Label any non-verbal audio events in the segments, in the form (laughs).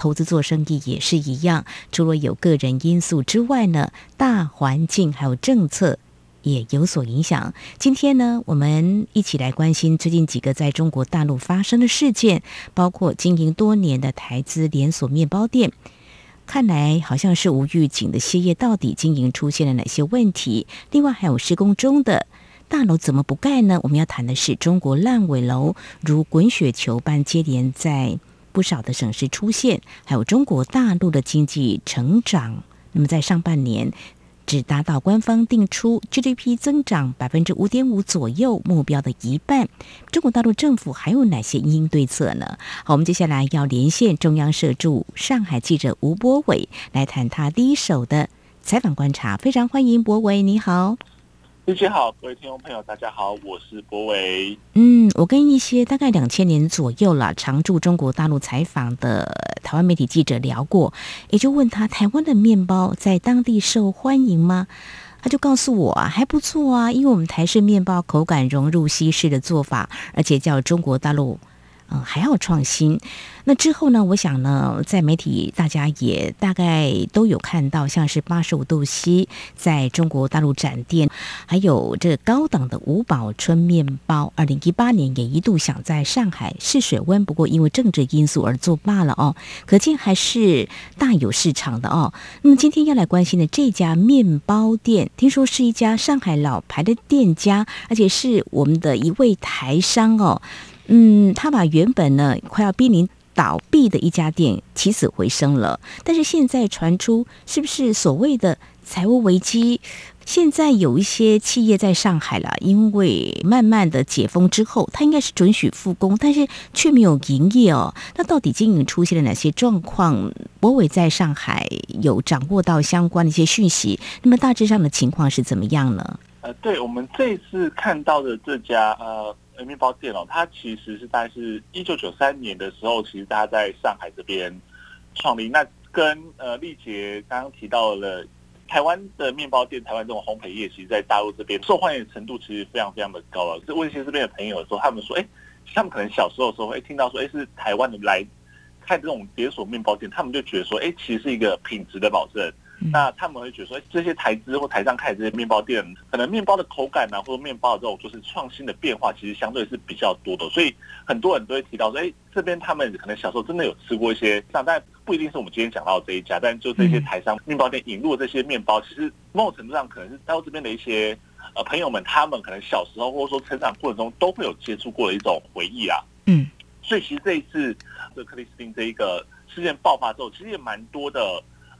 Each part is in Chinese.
投资做生意也是一样，除了有个人因素之外呢，大环境还有政策也有所影响。今天呢，我们一起来关心最近几个在中国大陆发生的事件，包括经营多年的台资连锁面包店，看来好像是无预警的歇业，到底经营出现了哪些问题？另外还有施工中的大楼怎么不盖呢？我们要谈的是中国烂尾楼如滚雪球般接连在。不少的省市出现，还有中国大陆的经济成长。那么在上半年只达到官方定出 GDP 增长百分之五点五左右目标的一半。中国大陆政府还有哪些应对策呢？好，我们接下来要连线中央社驻上海记者吴博伟来谈他第一手的采访观察。非常欢迎博伟，你好。大家好，各位听众朋友，大家好，我是博维。嗯，我跟一些大概两千年左右了，常驻中国大陆采访的台湾媒体记者聊过，也就问他台湾的面包在当地受欢迎吗？他就告诉我啊，还不错啊，因为我们台式面包口感融入西式的做法，而且叫中国大陆。嗯，还要创新。那之后呢？我想呢，在媒体大家也大概都有看到，像是八十五度 C 在中国大陆展店，还有这高档的五宝春面包，二零一八年也一度想在上海试水温，不过因为政治因素而作罢了哦。可见还是大有市场的哦。那么今天要来关心的这家面包店，听说是一家上海老牌的店家，而且是我们的一位台商哦。嗯，他把原本呢快要濒临倒闭的一家店起死回生了，但是现在传出是不是所谓的财务危机？现在有一些企业在上海了，因为慢慢的解封之后，他应该是准许复工，但是却没有营业哦。那到底经营出现了哪些状况？博伟在上海有掌握到相关的一些讯息，那么大致上的情况是怎么样呢？呃，对，我们这次看到的这家呃。面包店哦，它其实是大概是一九九三年的时候，其实大家在上海这边创立。那跟呃丽杰刚刚提到了台湾的面包店，台湾这种烘焙业，其实，在大陆这边受欢迎程度其实非常非常的高了。是问一些这边的朋友的时候，他们说，哎，他们可能小时候的时候会听到说，哎，是台湾的来开这种连锁面包店，他们就觉得说，哎，其实是一个品质的保证。那他们会觉得说，这些台资或台商开的这些面包店，可能面包的口感啊，或者面包的这种就是创新的变化，其实相对是比较多的。所以很多人都会提到说，哎，这边他们可能小时候真的有吃过一些，但不一定是我们今天讲到的这一家，但就这些台商面包店引入的这些面包，其实某种程度上可能是到这边的一些呃朋友们，他们可能小时候或者说成长过程中都会有接触过的一种回忆啊。嗯，所以其实这一次这克里斯汀这一个事件爆发之后，其实也蛮多的。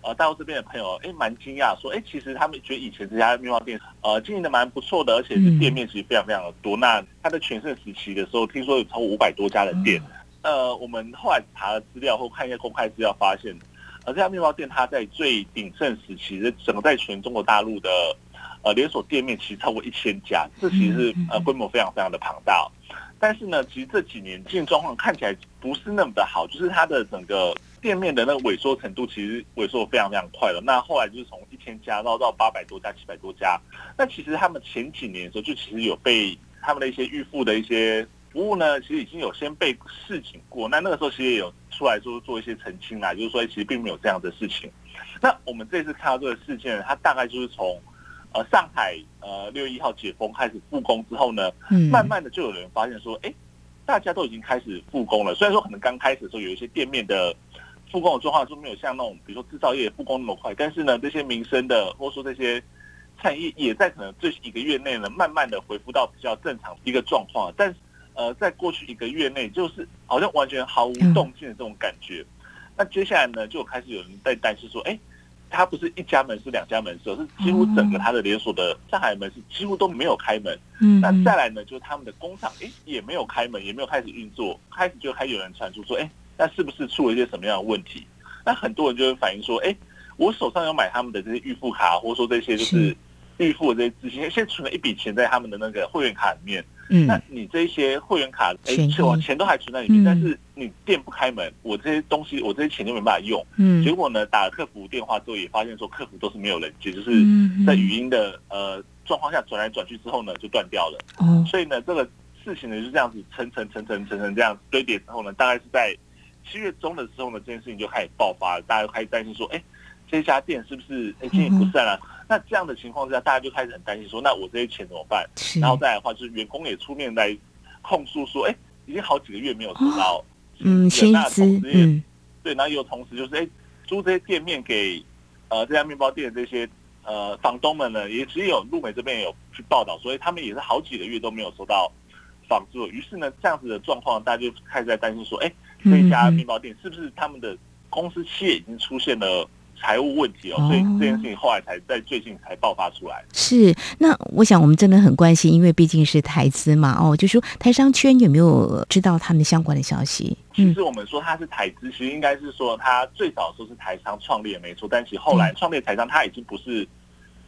呃，大陆这边的朋友，哎，蛮惊讶，说，哎，其实他们觉得以前这家面包店，呃，经营的蛮不错的，而且是店面其实非常非常的多。嗯、那它的全盛时期的时候，听说有超过五百多家的店。嗯、呃，我们后来查了资料或看一些公开资料，发现，呃，这家面包店它在最鼎盛时期，的整个在全中国大陆的，呃，连锁店面其实超过一千家，这其实是呃规模非常非常的庞大。但是呢，其实这几年经营状况看起来不是那么的好，就是它的整个。店面的那个萎缩程度其实萎缩的非常非常快了。那后来就是从一千家到到八百多家、七百多家。那其实他们前几年的时候，就其实有被他们的一些预付的一些服务呢，其实已经有先被示警过。那那个时候其实也有出来说做一些澄清啦，就是说其实并没有这样的事情。那我们这次看到这个事件，它大概就是从呃上海呃六月一号解封开始复工之后呢，慢慢的就有人发现说，哎，大家都已经开始复工了。虽然说可能刚开始的时候有一些店面的。复工的状况就没有像那种，比如说制造业复工那么快，但是呢，这些民生的或者说这些产业也在可能这一个月内呢，慢慢的恢复到比较正常一个状况。但是呃，在过去一个月内，就是好像完全毫无动静的这种感觉。那接下来呢，就开始有人在担心说，哎，它不是一家门市、两家门市，是几乎整个它的连锁的上海门市几乎都没有开门。嗯。那再来呢，就是他们的工厂，哎，也没有开门，也没有开始运作，开始就开始有人传出说，哎。那是不是出了一些什么样的问题？那很多人就会反映说，哎，我手上有买他们的这些预付卡，或者说这些就是预付的这些资金，先存了一笔钱在他们的那个会员卡里面。嗯，那你这些会员卡，哎，我钱都还存在里面，嗯、但是你店不开门，我这些东西，我这些钱就没办法用。嗯，结果呢，打了客服电话之后，也发现说客服都是没有人接，就是在语音的呃状况下转来转去之后呢，就断掉了。哦，所以呢，这个事情呢就是这样子层层层层层层这样堆叠之后呢，大概是在七月中的时候呢，这件事情就开始爆发了，大家就开始担心说，哎，这家店是不是哎经营不善了？那这样的情况之下，大家就开始很担心说，那我这些钱怎么办？然后再来的话，就是员工也出面来控诉说，哎，已经好几个月没有收到、哦、嗯薪资，嗯，对，然后又同时就是，哎，租这些店面给呃这家面包店的这些呃房东们呢，也只有路美这边也有去报道，所以他们也是好几个月都没有收到房租。于是呢，这样子的状况，大家就开始在担心说，哎，这家面包店是不是他们的公司企业已经出现了？财务问题哦，所以这件事情后来才在最近才爆发出来。是，那我想我们真的很关心，因为毕竟是台资嘛，哦，就说台商圈有没有知道他们相关的消息？其实我们说他是台资，其实应该是说他最早说是台商创立也没错，但其实后来创立台商他已经不是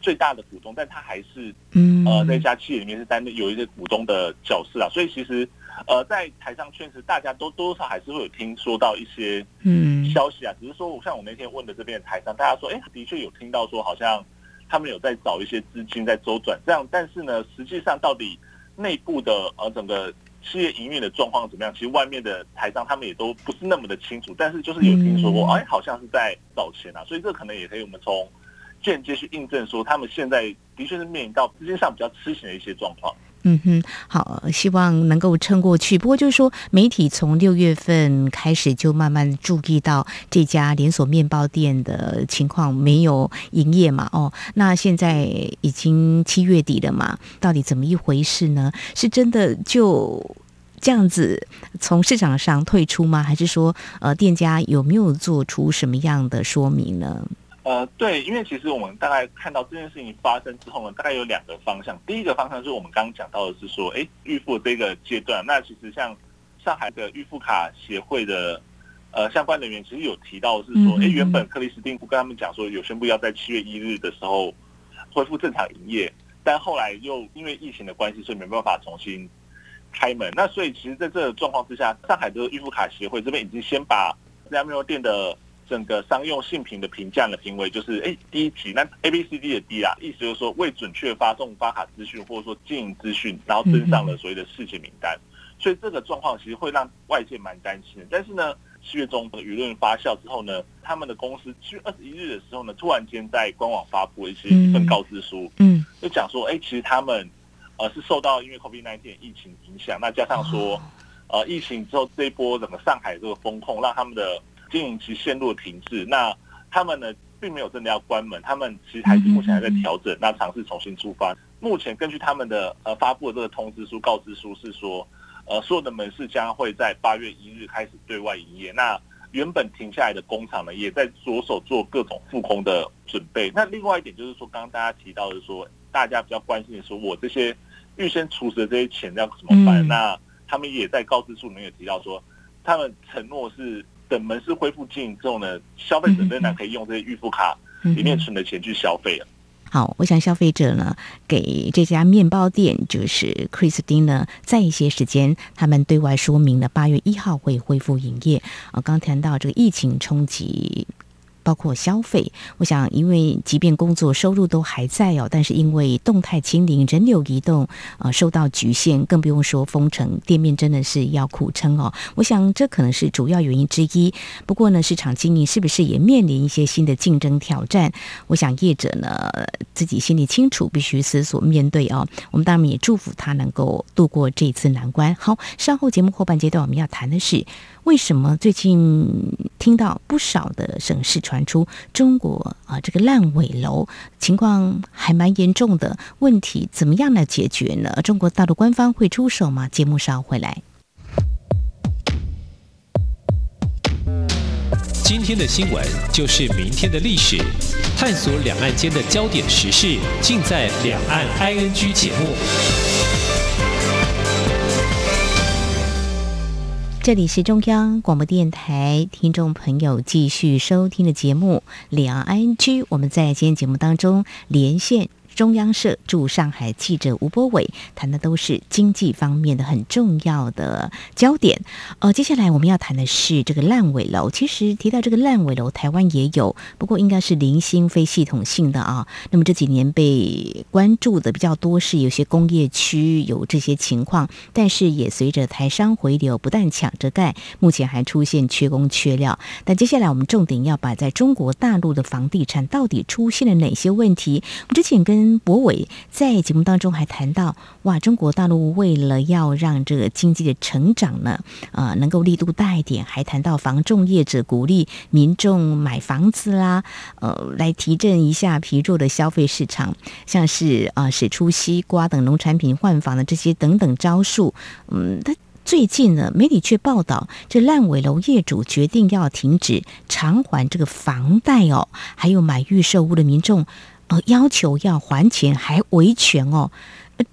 最大的股东，但他还是嗯呃在一家企业里面是担任有一些股东的角色啊，所以其实。呃，在台上确实，大家都多少还是会有听说到一些嗯消息啊，嗯、只是说我，像我那天问的这边的台商，大家说，哎，的确有听到说，好像他们有在找一些资金在周转，这样，但是呢，实际上到底内部的呃整个企业营运的状况怎么样，其实外面的台商他们也都不是那么的清楚，但是就是有听说过，哎，好像是在找钱啊，所以这可能也可以我们从间接去印证说，他们现在的确是面临到资金上比较吃紧的一些状况。嗯哼，好，希望能够撑过去。不过就是说，媒体从六月份开始就慢慢注意到这家连锁面包店的情况没有营业嘛。哦，那现在已经七月底了嘛，到底怎么一回事呢？是真的就这样子从市场上退出吗？还是说，呃，店家有没有做出什么样的说明呢？呃，对，因为其实我们大概看到这件事情发生之后呢，大概有两个方向。第一个方向是我们刚刚讲到的是说，哎，预付这个阶段，那其实像上海的预付卡协会的呃相关人员，其实有提到是说，哎，原本克里斯汀跟他们讲说，有宣布要在七月一日的时候恢复正常营业，但后来又因为疫情的关系，所以没办法重新开门。那所以其实在这个状况之下，上海的预付卡协会这边已经先把这家面包店的。整个商用性评的评价的评为就是，哎，第一级，那 A B C D 的 D 啊，意思就是说未准确发送发卡资讯或者说经营资讯，然后登上了所谓的事情名单，所以这个状况其实会让外界蛮担心的。但是呢，七月中舆论发酵之后呢，他们的公司七月二十一日的时候呢，突然间在官网发布了一些一份告知书，嗯，就讲说，哎，其实他们呃是受到因为 COVID-19 疫情影响，那加上说，呃，疫情之后这一波整个上海这个风控，让他们的经营其陷入了停滞，那他们呢，并没有真的要关门，他们其实还是目前还在调整，那尝试重新出发。目前根据他们的呃发布的这个通知书告知书是说，呃所有的门市将会在八月一日开始对外营业。那原本停下来的工厂呢，也在着手做各种复工的准备。那另外一点就是说，刚刚大家提到的说，大家比较关心的说，我这些预先储值的这些钱要怎么办？那他们也在告知书里面有提到说，他们承诺是。等门市恢复经营之后呢，消费者仍然可以用这些预付卡里面存的钱去消费了。好，我想消费者呢，给这家面包店就是 Christine 呢，在一些时间，他们对外说明了八月一号会恢复营业。啊，刚谈到这个疫情冲击。包括消费，我想，因为即便工作收入都还在哦，但是因为动态清零、人流移动啊、呃、受到局限，更不用说封城，店面真的是要苦撑哦。我想这可能是主要原因之一。不过呢，市场经营是不是也面临一些新的竞争挑战？我想业者呢自己心里清楚，必须思索面对哦。我们当然也祝福他能够度过这次难关。好，稍后节目后半阶段我们要谈的是。为什么最近听到不少的省市传传出中国啊这个烂尾楼情况还蛮严重的问题，怎么样来解决呢？中国大陆官方会出手吗？节目稍回来。今天的新闻就是明天的历史，探索两岸间的焦点时事，尽在《两岸 ING》节目。这里是中央广播电台听众朋友继续收听的节目《两岸居》，我们在今天节目当中连线。中央社驻上海记者吴波伟谈的都是经济方面的很重要的焦点。呃，接下来我们要谈的是这个烂尾楼。其实提到这个烂尾楼，台湾也有，不过应该是零星非系统性的啊。那么这几年被关注的比较多是有些工业区有这些情况，但是也随着台商回流，不但抢着盖，目前还出现缺工缺料。但接下来我们重点要把在中国大陆的房地产到底出现了哪些问题？我们之前跟博伟在节目当中还谈到，哇，中国大陆为了要让这个经济的成长呢，呃，能够力度大一点，还谈到房仲业者鼓励民众买房子啦，呃，来提振一下疲弱的消费市场，像是啊，使、出西瓜等农产品换房的这些等等招数。嗯，他最近呢，媒体却报道，这烂尾楼业主决定要停止偿还这个房贷哦，还有买预售屋的民众。要求要还钱还维权哦，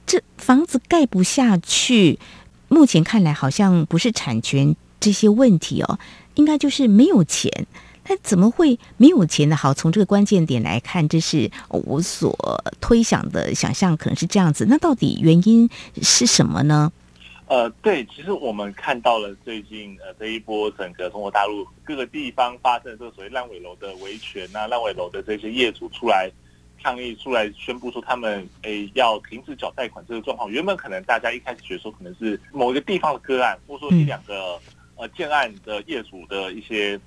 这房子盖不下去，目前看来好像不是产权这些问题哦，应该就是没有钱。那怎么会没有钱呢？好，从这个关键点来看，这是我所推想的想象，可能是这样子。那到底原因是什么呢？呃，对，其实我们看到了最近呃这一波整个中国大陆各个地方发生的这个所谓烂尾楼的维权啊，烂尾楼的这些业主出来。抗议出来宣布说他们诶要停止缴贷款这个状况，原本可能大家一开始觉得说可能是某一个地方的个案，或者说一两个呃建案的业主的一些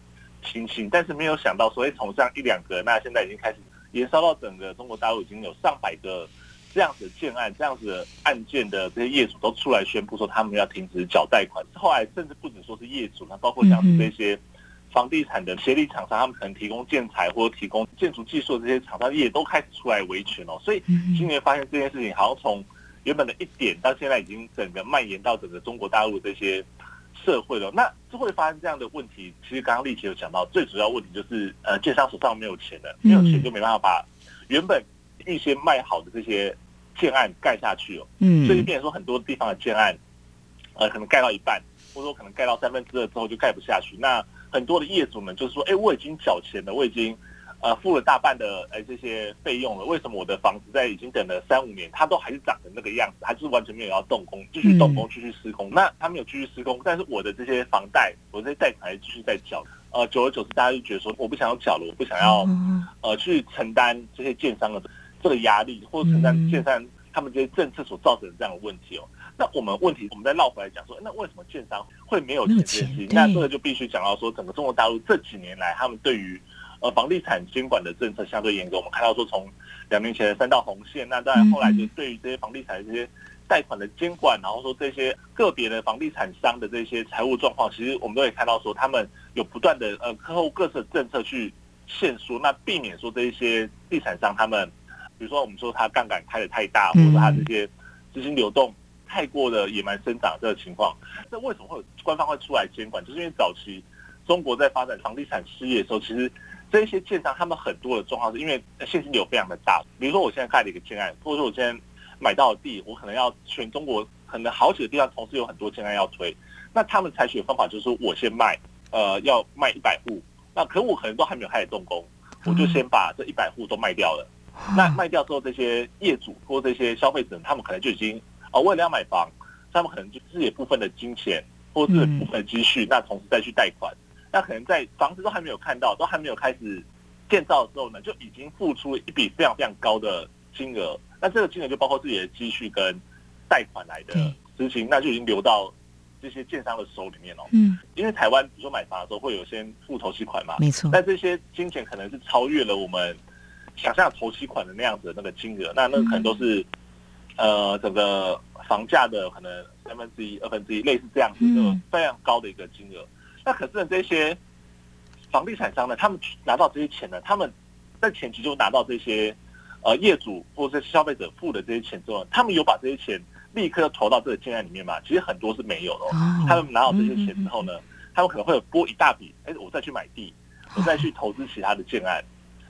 情形，但是没有想到说诶从这样一两个，那现在已经开始延烧到整个中国大陆已经有上百个这样子的建案，这样子的案件的这些业主都出来宣布说他们要停止缴贷款，后来甚至不止说是业主，那包括像是这些。房地产的协力厂商，他们可能提供建材或者提供建筑技术的这些厂商也都开始出来维权哦。所以今年发现这件事情，好像从原本的一点到现在已经整个蔓延到整个中国大陆这些社会了。那就会发生这样的问题。其实刚刚立淇有讲到，最主要问题就是呃，建商手上没有钱了，没有钱就没办法把原本预先卖好的这些建案盖下去哦。嗯，所以就变成说很多地方的建案，呃，可能盖到一半，或者说可能盖到三分之二之后就盖不下去。那很多的业主们就是说，哎，我已经缴钱了，我已经呃付了大半的哎这些费用了，为什么我的房子在已经等了三五年，它都还是长成那个样子，还是完全没有要动工，继续动工，继续施工？那他没有继续施工，但是我的这些房贷，我这些贷款还继续在缴。呃，久而久之，大家就觉得说，我不想要缴了，我不想要呃去承担这些建商的这个压力，或者承担建商他们这些政策所造成的这样的问题哦。那我们问题，我们再绕回来讲说，那为什么建商会没有钱这件事情？那这个就必须讲到说，整个中国大陆这几年来，他们对于呃房地产监管的政策相对严格。我们看到说，从两年前的三道红线，那当然后来就对于这些房地产的这些贷款的监管，然后说这些个别的房地产商的这些财务状况，其实我们都可以看到说，他们有不断的呃客户各色政策去限缩，那避免说这一些地产商他们，比如说我们说他杠杆开的太大，或者说他这些资金流动。太过的野蛮生长这个情况，那为什么会有官方会出来监管？就是因为早期中国在发展房地产事业的时候，其实这些建商他们很多的状况是因为现金流非常的大。比如说我现在盖了一个建案，或者说我现在买到的地，我可能要全中国可能好几个地方同时有很多建案要推，那他们采取的方法就是说我先卖，呃，要卖一百户，那可我可能都还没有开始动工，我就先把这一百户都卖掉了。那卖掉之后，这些业主或这些消费者，他们可能就已经。啊，为了要买房，他们可能就自己部分的金钱，或者是部分的积蓄，那同时再去贷款，那可能在房子都还没有看到，都还没有开始建造的时候呢，就已经付出一笔非常非常高的金额。那这个金额就包括自己的积蓄跟贷款来的资金，那就已经流到这些建商的手里面了。嗯，因为台湾比如说买房的时候会有先付头期款嘛，没错。但这些金钱可能是超越了我们想象头期款的那样子的那个金额，那那个可能都是。呃，整个房价的可能三分之一、二分之一，类似这样子的非常高的一个金额。那可是呢，这些房地产商呢，他们拿到这些钱呢，他们在前期就拿到这些呃业主或者是消费者付的这些钱之后，他们有把这些钱立刻投到这个建案里面吗？其实很多是没有的。他们拿到这些钱之后呢，他们可能会有拨一大笔，哎，我再去买地，我再去投资其他的建案。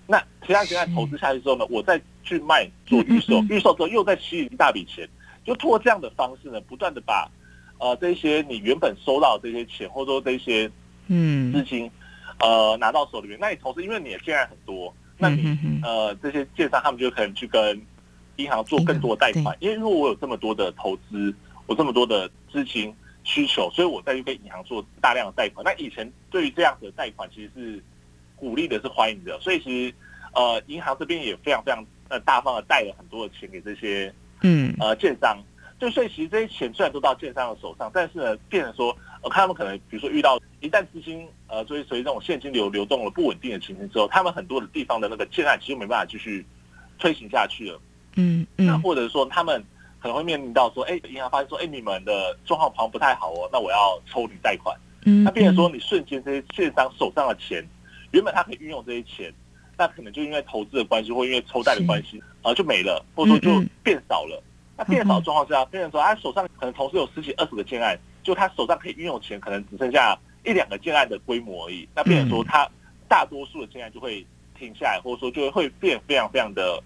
那其他建案投资下去之后呢，我再去卖做预售，预售之后又再吸引一大笔钱，就通过这样的方式呢，不断的把呃，这些你原本收到的这些钱，或者说这些嗯。资金，呃，拿到手里面，那你投资因为你的建案很多，那你呃这些建商他们就可能去跟银行做更多的贷款，因为如果我有这么多的投资，我这么多的资金需求，所以我再去跟银行做大量的贷款。那以前对于这样的贷款其实是鼓励的，是欢迎的，所以其实呃银行这边也非常非常呃大方的贷了很多的钱给这些嗯呃建商。就所以其实这些钱虽然都到建商的手上，但是呢，变成说，呃，看他们可能比如说遇到一旦资金呃，所以所以这种现金流流动了不稳定的情形之后，他们很多的地方的那个建案其实没办法继续推行下去了。嗯嗯。那或者说他们可能会面临到说，哎，银行发现说，哎，你们的状况好像不太好哦，那我要抽你贷款。嗯。那变成说，你瞬间这些建商手上的钱，原本他可以运用这些钱，那可能就因为投资的关系，或因为抽贷的关系，啊，就没了，或者说就变少了。那变少的状况下，变成说他手上可能同时有十几二十个建案，就他手上可以运用钱，可能只剩下一两个建案的规模而已。那变成说他大多数的建案就会停下来，或者说就会变非常非常的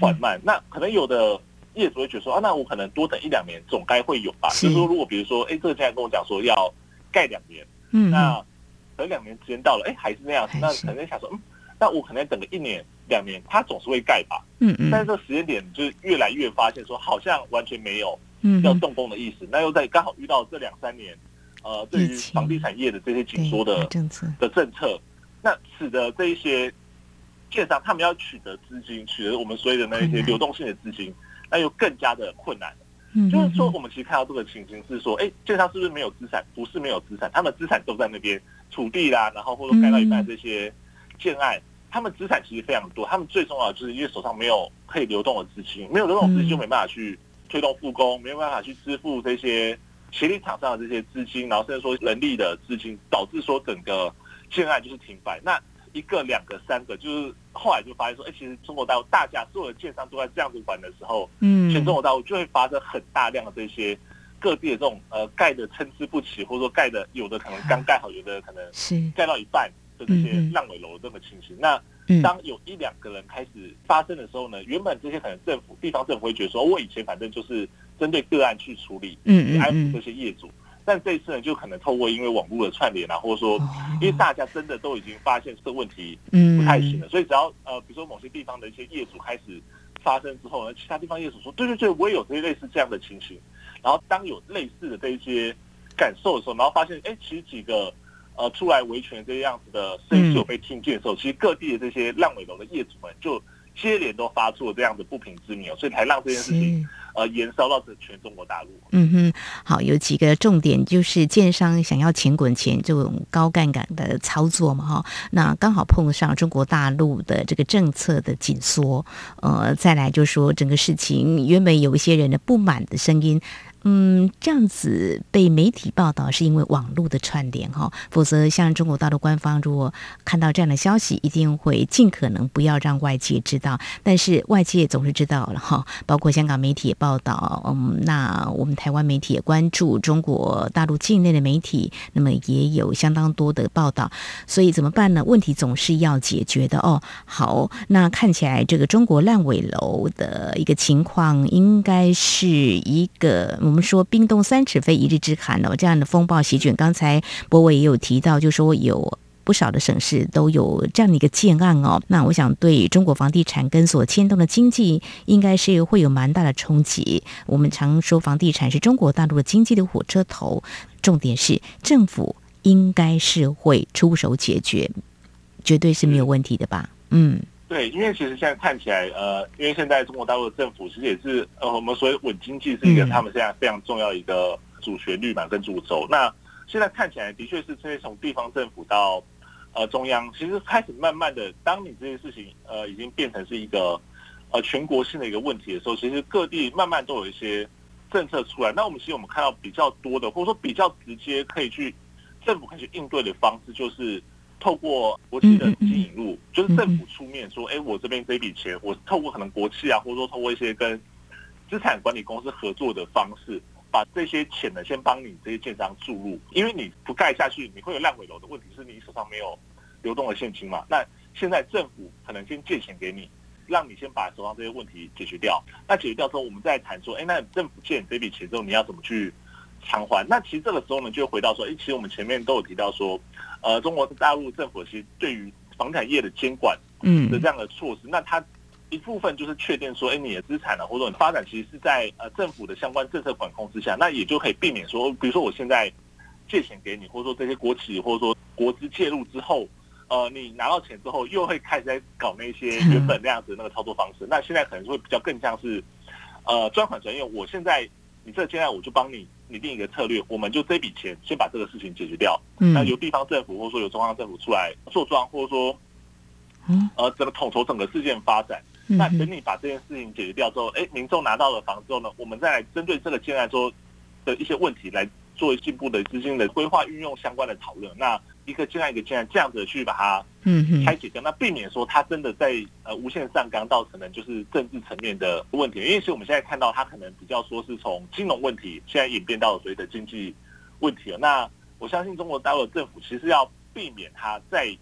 缓慢。那可能有的业主会觉得说啊，那我可能多等一两年总该会有吧。就是说，如果比如说，哎，这个建案跟我讲说要盖两年，嗯，那等两年时间到了，哎，还是那样子，那可能想说，嗯。那我可能等个一年两年，它总是会盖吧。嗯嗯。但是这个时间点就是越来越发现说，好像完全没有要动工的意思。那又在刚好遇到这两三年，呃，对于房地产业的这些紧缩的政策的政策，那使得这一些建商他们要取得资金，取得我们所谓的那一些流动性的资金，那又更加的困难。嗯。就是说，我们其实看到这个情形是说，哎，建商是不是没有资产？不是没有资产，他们资产都在那边，土地啦，然后或者盖到一半这些建案。他们资产其实非常多，他们最重要的就是因为手上没有可以流动的资金，没有流动资金就没办法去推动复工，没有办法去支付这些协力厂商的这些资金，然后甚至说人力的资金，导致说整个建案就是停摆。那一个、两个、三个，就是后来就发现说，哎，其实中国大陆大家所有的建商都在这样子玩的时候，嗯，全中国大陆就会发生很大量的这些各地的这种呃盖的参差不齐，或者说盖的有的可能刚盖好，有的可能是。盖到一半。的这些烂尾楼这么情形，那当有一两个人开始发生的时候呢，原本这些可能政府、地方政府会觉得说，我以前反正就是针对个案去处理，嗯，安抚这些业主，但这一次呢，就可能透过因为网络的串联啊，或者说因为大家真的都已经发现这个问题不太行了，所以只要呃，比如说某些地方的一些业主开始发生之后呢，其他地方业主说，对对对，我也有这些类似这样的情形，然后当有类似的这一些感受的时候，然后发现，哎，其实几个。呃，出来维权这样子的声音有被听见的时候，其实各地的这些烂尾楼的业主们就接连都发出了这样的不平之鸣，所以才让这件事情呃延烧到这全中国大陆。嗯哼，好，有几个重点就是建商想要钱滚钱这种高杠杆的操作嘛，哈，那刚好碰上中国大陆的这个政策的紧缩，呃，再来就是说整个事情原本有一些人的不满的声音。嗯，这样子被媒体报道是因为网络的串联哈，否则像中国大陆官方如果看到这样的消息，一定会尽可能不要让外界知道。但是外界总是知道了哈，包括香港媒体也报道，嗯，那我们台湾媒体也关注中国大陆境内的媒体，那么也有相当多的报道。所以怎么办呢？问题总是要解决的哦。好，那看起来这个中国烂尾楼的一个情况，应该是一个。我们说冰冻三尺非一日之寒哦，这样的风暴席卷。刚才博伟也有提到，就说有不少的省市都有这样的一个建案哦。那我想对中国房地产跟所牵动的经济，应该是会有蛮大的冲击。我们常说房地产是中国大陆的经济的火车头，重点是政府应该是会出手解决，绝对是没有问题的吧？嗯。对，因为其实现在看起来，呃，因为现在中国大陆的政府其实也是，呃，我们所谓稳经济是一个他们现在非常重要一个主旋律嘛，跟主轴。那现在看起来的确是，这些从地方政府到呃中央，其实开始慢慢的，当你这件事情呃已经变成是一个呃全国性的一个问题的时候，其实各地慢慢都有一些政策出来。那我们其实我们看到比较多的，或者说比较直接可以去政府可以去应对的方式，就是。透过国企的资金引入，就是政府出面说，哎，我这边这笔钱，我透过可能国企啊，或者说透过一些跟资产管理公司合作的方式，把这些钱呢，先帮你这些建商注入，因为你不盖下去，你会有烂尾楼的问题，是你手上没有流动的现金嘛。那现在政府可能先借钱给你，让你先把手上这些问题解决掉。那解决掉之后，我们再谈说，哎，那政府借你这笔钱之后，你要怎么去偿还。那其实这个时候呢，就回到说，哎，其实我们前面都有提到说，呃，中国大陆政府其实对于房产业的监管，嗯，的这样的措施，那它一部分就是确定说，哎，你的资产呢，或者说你发展其实是在呃政府的相关政策管控之下，那也就可以避免说，比如说我现在借钱给你，或者说这些国企或者说国资介入之后。呃，你拿到钱之后，又会开始在搞那些 (laughs) 原本那样子的那个操作方式。嗯、那现在可能会比较更像是，呃，专款专用。我现在你这个现在我就帮你拟定一个策略，我们就这笔钱先把这个事情解决掉。嗯。那由地方政府或者说由中央政府出来做庄，或者说，嗯，呃，整个统筹整个事件发展。嗯。那等你把这件事情解决掉之后，哎，民众拿到了房之后呢，我们再来针对这个建案说的一些问题来做进一步的资金的规划运用相关的讨论。那。一个进来一个进来，这样子去把它嗯拆解掉，那避免说它真的在呃无限上纲，到可能就是政治层面的问题。因为其实我们现在看到它可能比较说是从金融问题，现在演变到了所谓的经济问题了。那我相信中国大陆政府其实要避免它在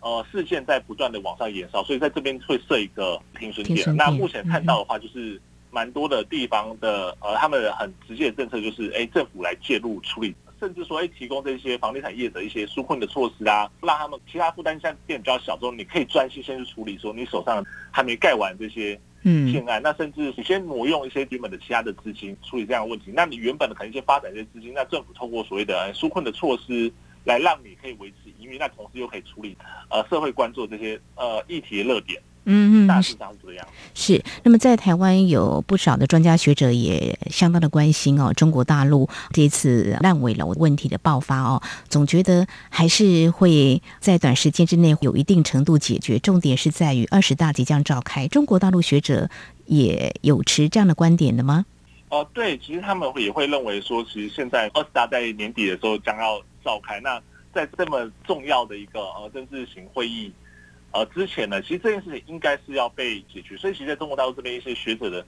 呃视线在不断的往上延烧，所以在这边会设一个停损点。那目前看到的话，就是蛮多的地方的呃他们的很直接的政策就是，哎，政府来介入处理。甚至说，哎，提供这些房地产业的一些纾困的措施啊，让他们其他负担相变比较小，之后你可以专心先去处理说你手上还没盖完这些建案，嗯，那甚至你先挪用一些原本的其他的资金处理这样的问题，那你原本的可能一些发展一些资金，那政府透过所谓的纾困的措施来让你可以维持营运，那同时又可以处理呃社会关注这些呃议题的热点。嗯嗯，大致上是这样。是，那么在台湾有不少的专家学者也相当的关心哦，中国大陆这次烂尾楼问题的爆发哦，总觉得还是会在短时间之内有一定程度解决。重点是在于二十大即将召开，中国大陆学者也有持这样的观点的吗？哦、呃，对，其实他们也会认为说，其实现在二十大在年底的时候将要召开，那在这么重要的一个呃政治型会议。呃，之前呢，其实这件事情应该是要被解决，所以其实在中国大陆这边一些学者的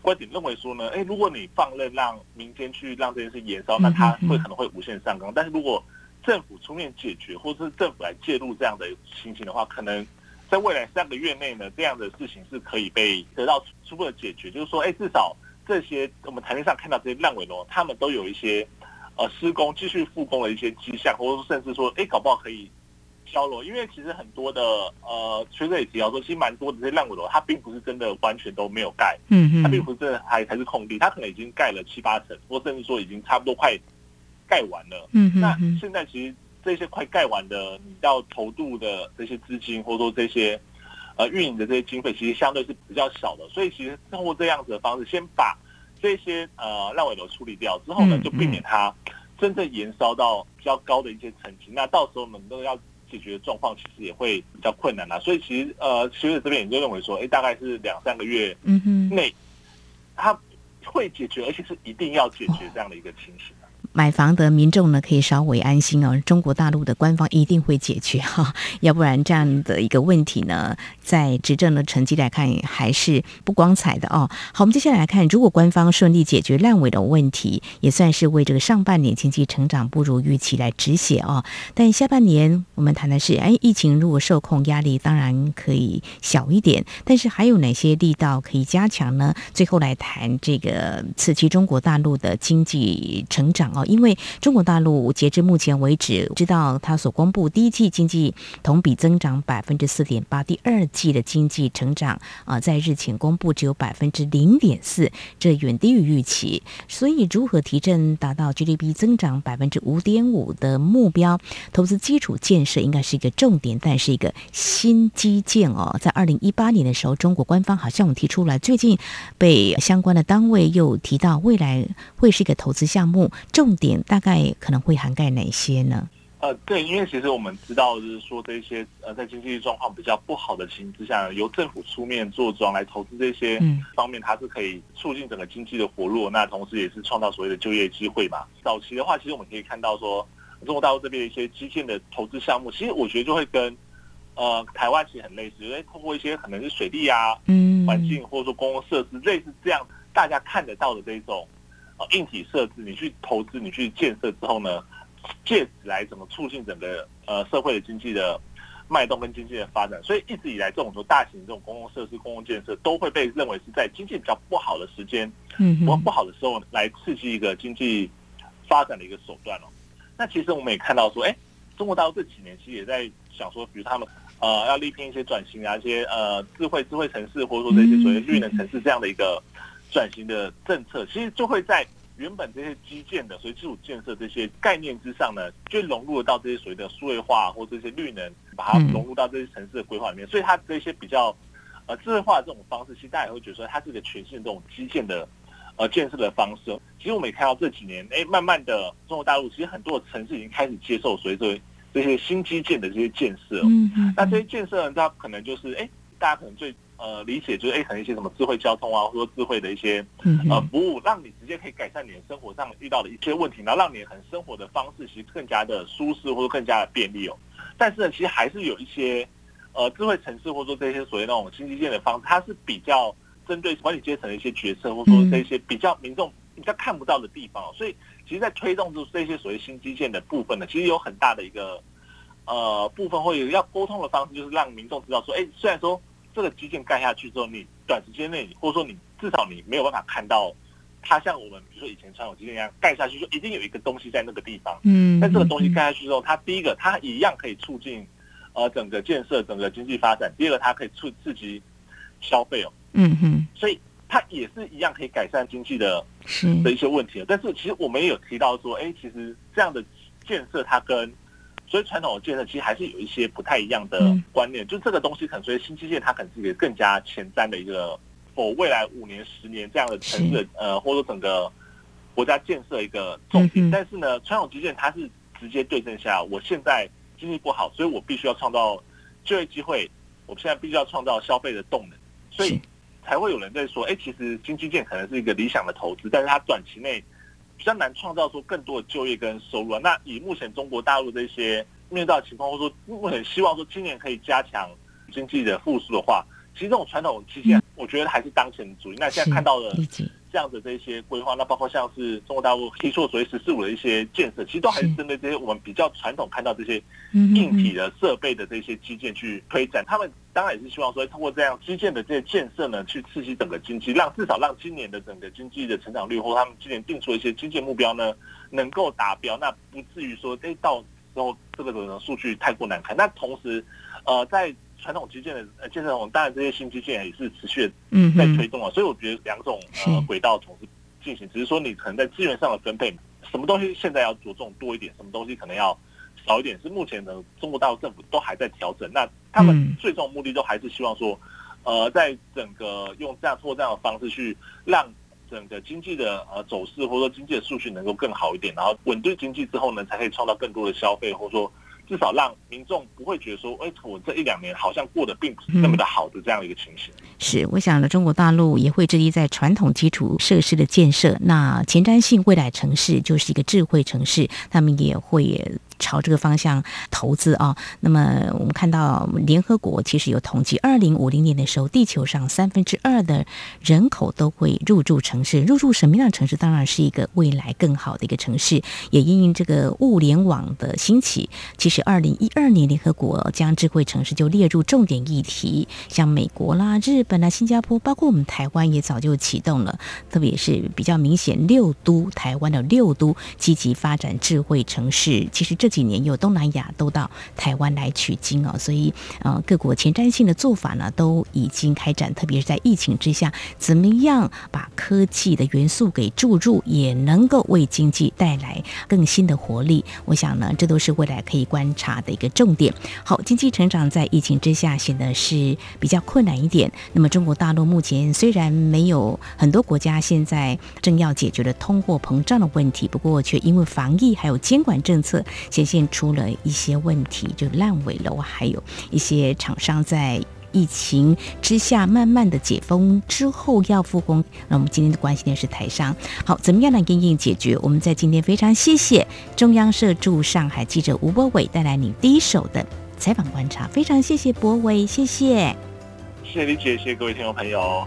观点认为说呢，哎，如果你放任让民间去让这件事延烧，那它会可能会无限上纲。但是如果政府出面解决，或者是政府来介入这样的情形的话，可能在未来三个月内呢，这样的事情是可以被得到初步的解决。就是说，哎，至少这些我们台面上看到这些烂尾楼，他们都有一些呃施工继续复工的一些迹象，或者说甚至说，哎，搞不好可以。消落，因为其实很多的呃学者也提到说，其实蛮多的这些烂尾楼，它并不是真的完全都没有盖，嗯嗯，它并不是真的还还是空地，它可能已经盖了七八层，或甚至说已经差不多快盖完了，嗯，那现在其实这些快盖完的，你要投入的这些资金，或者说这些呃运营的这些经费，其实相对是比较少的，所以其实通过这样子的方式，先把这些呃烂尾楼处理掉之后呢，就避免它真正延烧到比较高的一些层级，那到时候我们都要。解决的状况其实也会比较困难啦，所以其实呃，学者这边也就认为说，哎，大概是两三个月内，他会解决，而且是一定要解决这样的一个情形。买房的民众呢，可以稍微安心哦。中国大陆的官方一定会解决哈，要不然这样的一个问题呢，在执政的成绩来看还是不光彩的哦。好，我们接下来看，如果官方顺利解决烂尾楼问题，也算是为这个上半年经济成长不如预期来止血哦。但下半年我们谈的是，哎，疫情如果受控，压力当然可以小一点，但是还有哪些力道可以加强呢？最后来谈这个刺激中国大陆的经济成长哦。因为中国大陆截至目前为止，知道他所公布第一季经济同比增长百分之四点八，第二季的经济成长啊，在日前公布只有百分之零点四，这远低于预期。所以，如何提振达到 GDP 增长百分之五点五的目标，投资基础建设应该是一个重点，但是一个新基建哦，在二零一八年的时候，中国官方好像我们提出了，最近被相关的单位又提到，未来会是一个投资项目。重点大概可能会涵盖哪些呢？呃，对，因为其实我们知道，就是说这些呃，在经济状况比较不好的情况之下，由政府出面做庄来投资这些方面，它是可以促进整个经济的活络，那同时也是创造所谓的就业机会嘛。早期的话，其实我们可以看到说，中国大陆这边的一些基建的投资项目，其实我觉得就会跟呃台湾其实很类似，因为通过一些可能是水利啊、嗯，环境或者说公共设施类似这样大家看得到的这种呃。硬体设施，你去投资，你去建设之后呢，借此来怎么促进整个呃社会的经济的脉动跟经济的发展？所以一直以来，这种说大型这种公共设施、公共建设都会被认为是在经济比较不好的时间，嗯，不不好的时候来刺激一个经济发展的一个手段哦。那其实我们也看到说，哎，中国大陆这几年其实也在想说，比如他们呃要力拼一些转型啊，一些呃智慧智慧城市，或者说这些所谓绿能城市这样的一个转型的政策，其实就会在。原本这些基建的，所以基础建设这些概念之上呢，就融入到这些所谓的数位化或这些绿能，把它融入到这些城市的规划里面。所以它这些比较呃智慧化的这种方式，其实大家也会觉得说，它是一个全新的这种基建的呃建设的方式。其实我们也看到这几年，哎，慢慢的中国大陆其实很多的城市已经开始接受随着这些新基建的这些建设。嗯嗯。那这些建设呢，它可能就是哎，大家可能最。呃，理解就是哎，可能一些什么智慧交通啊，或者说智慧的一些呃服务，让你直接可以改善你的生活上遇到的一些问题，然后让你很生活的方式其实更加的舒适或者更加的便利哦。但是呢，其实还是有一些呃智慧城市或者说这些所谓那种新基建的方式，它是比较针对管理阶层的一些决策，或者说这些比较民众比较看不到的地方。所以，其实，在推动这这些所谓新基建的部分呢，其实有很大的一个呃部分会有要沟通的方式，就是让民众知道说，哎，虽然说。这个基建盖下去之后，你短时间内，或者说你至少你没有办法看到它像我们比如说以前传统基建一样盖下去，就一定有一个东西在那个地方。嗯，但这个东西盖下去之后，它第一个它一样可以促进呃整个建设、整个经济发展；第二个它可以促刺激消费哦。嗯哼，所以它也是一样可以改善经济的的一些问题。但是其实我们也有提到说，哎，其实这样的建设它跟所以传统的建设其实还是有一些不太一样的观念，嗯、就这个东西可能所以新基建它可能是一个更加前瞻的一个，否未来五年、十年这样的城市呃，或者说整个国家建设一个重点。嗯、但是呢，传统基建它是直接对症下，我现在经济不好，所以我必须要创造就业机会，我现在必须要创造消费的动能，所以才会有人在说，哎，其实新基建可能是一个理想的投资，但是它短期内。比较难创造出更多的就业跟收入啊。那以目前中国大陆这些面对到的情况，或者说目前希望说今年可以加强经济的复苏的话，其实这种传统基建，我觉得还是当前的主力。那现在看到的。这样的这些规划，那包括像是中国大陆提出所谓“十四五”的一些建设，其实都还是针对这些我们比较传统看到这些硬体的设备的这些基建去推展。他们当然也是希望说，通过这样基建的这些建设呢，去刺激整个经济，让至少让今年的整个经济的成长率，或他们今年定出的一些经济目标呢，能够达标，那不至于说，哎，到时候这个的数据太过难看。那同时，呃，在传统基建的呃建设中，当然这些新基建也是持续的在推动啊，嗯、所以我觉得两种呃轨道同时进行，只是说你可能在资源上的分配，什么东西现在要着重多一点，什么东西可能要少一点，是目前的中国大陆政府都还在调整。那他们最终目的都还是希望说，呃，在整个用这样通过这样的方式去让整个经济的呃走势或者说经济的数据能够更好一点，然后稳定经济之后呢，才可以创造更多的消费，或者说。至少让民众不会觉得说，哎，我这一两年好像过得并不是那么的好的这样一个情形。是，我想呢，中国大陆也会致力在传统基础设施的建设。那前瞻性未来城市就是一个智慧城市，他们也会。朝这个方向投资啊，那么我们看到联合国其实有统计，二零五零年的时候，地球上三分之二的人口都会入住城市。入住什么样的城市？当然是一个未来更好的一个城市。也因为这个物联网的兴起，其实二零一二年联合国将智慧城市就列入重点议题，像美国啦、日本啦、新加坡，包括我们台湾也早就启动了，特别是比较明显六都，台湾的六都积极发展智慧城市。其实这几年有东南亚都到台湾来取经哦，所以呃各国前瞻性的做法呢都已经开展，特别是在疫情之下，怎么样把科技的元素给注入，也能够为经济带来更新的活力。我想呢，这都是未来可以观察的一个重点。好，经济成长在疫情之下显得是比较困难一点。那么中国大陆目前虽然没有很多国家现在正要解决的通货膨胀的问题，不过却因为防疫还有监管政策，现出了一些问题，就烂尾楼，还有一些厂商在疫情之下慢慢的解封之后要复工。那我们今天的关心的是台商，好，怎么样来应应解决？我们在今天非常谢谢中央社驻上海记者吴博伟带来你第一手的采访观察，非常谢谢博伟，谢谢，谢谢李姐，谢谢各位听众朋友。